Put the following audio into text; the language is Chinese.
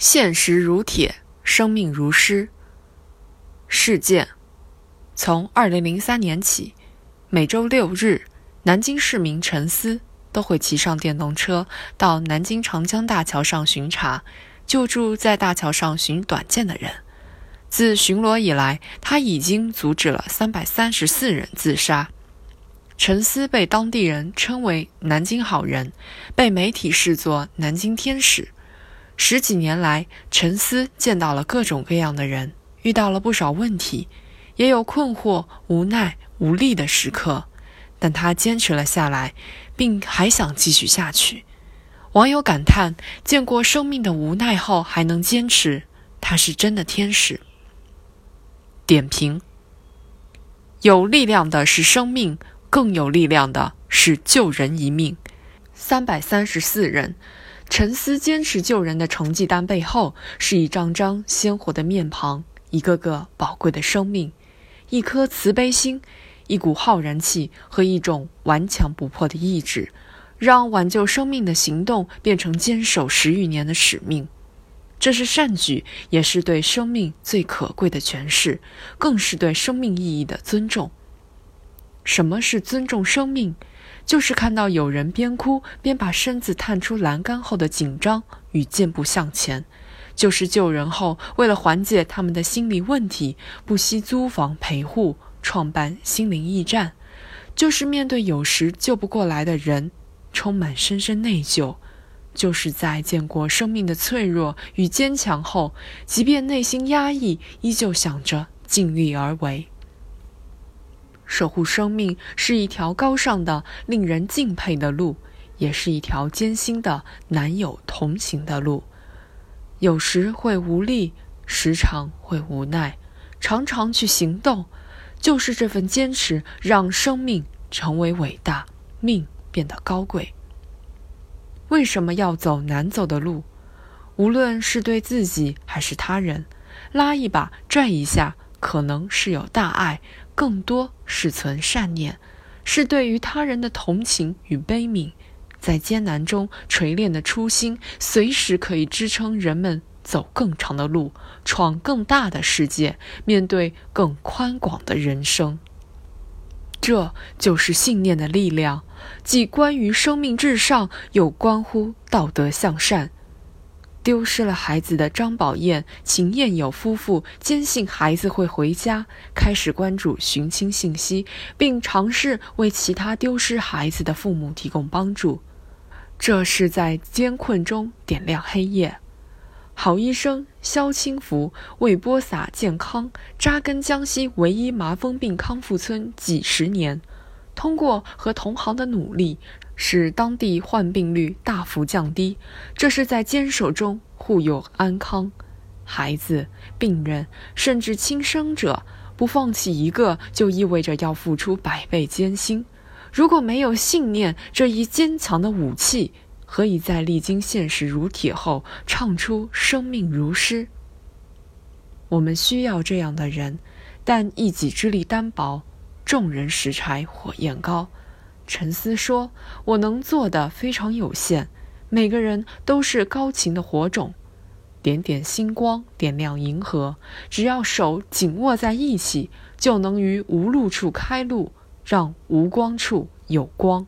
现实如铁，生命如诗。事件：从二零零三年起，每周六日，南京市民陈思都会骑上电动车到南京长江大桥上巡查，救助在大桥上寻短见的人。自巡逻以来，他已经阻止了三百三十四人自杀。陈思被当地人称为“南京好人”，被媒体视作“南京天使”。十几年来，陈思见到了各种各样的人，遇到了不少问题，也有困惑、无奈、无力的时刻，但他坚持了下来，并还想继续下去。网友感叹：见过生命的无奈后还能坚持，他是真的天使。点评：有力量的是生命，更有力量的是救人一命。三百三十四人。陈思坚持救人的成绩单背后，是一张张鲜活的面庞，一个个宝贵的生命，一颗慈悲心，一股浩然气和一种顽强不破的意志，让挽救生命的行动变成坚守十余年的使命。这是善举，也是对生命最可贵的诠释，更是对生命意义的尊重。什么是尊重生命？就是看到有人边哭边把身子探出栏杆后的紧张与健步向前，就是救人后为了缓解他们的心理问题，不惜租房陪护，创办心灵驿站，就是面对有时救不过来的人，充满深深内疚，就是在见过生命的脆弱与坚强后，即便内心压抑，依旧想着尽力而为。守护生命是一条高尚的、令人敬佩的路，也是一条艰辛的、难有同行的路。有时会无力，时常会无奈，常常去行动，就是这份坚持，让生命成为伟大，命变得高贵。为什么要走难走的路？无论是对自己还是他人，拉一把、拽一下，可能是有大爱。更多是存善念，是对于他人的同情与悲悯，在艰难中锤炼的初心，随时可以支撑人们走更长的路，闯更大的世界，面对更宽广的人生。这就是信念的力量，既关于生命至上，又关乎道德向善。丢失了孩子的张宝燕、秦燕友夫妇坚信孩子会回家，开始关注寻亲信息，并尝试为其他丢失孩子的父母提供帮助。这是在艰困中点亮黑夜。好医生肖清福为播撒健康，扎根江西唯一麻风病康复村几十年，通过和同行的努力。使当地患病率大幅降低，这是在坚守中护佑安康。孩子、病人，甚至轻生者，不放弃一个，就意味着要付出百倍艰辛。如果没有信念这一坚强的武器，何以在历经现实如铁后，唱出生命如诗？我们需要这样的人，但一己之力单薄，众人拾柴火焰高。沉思说：“我能做的非常有限，每个人都是高擎的火种，点点星光点亮银河。只要手紧握在一起，就能于无路处开路，让无光处有光。”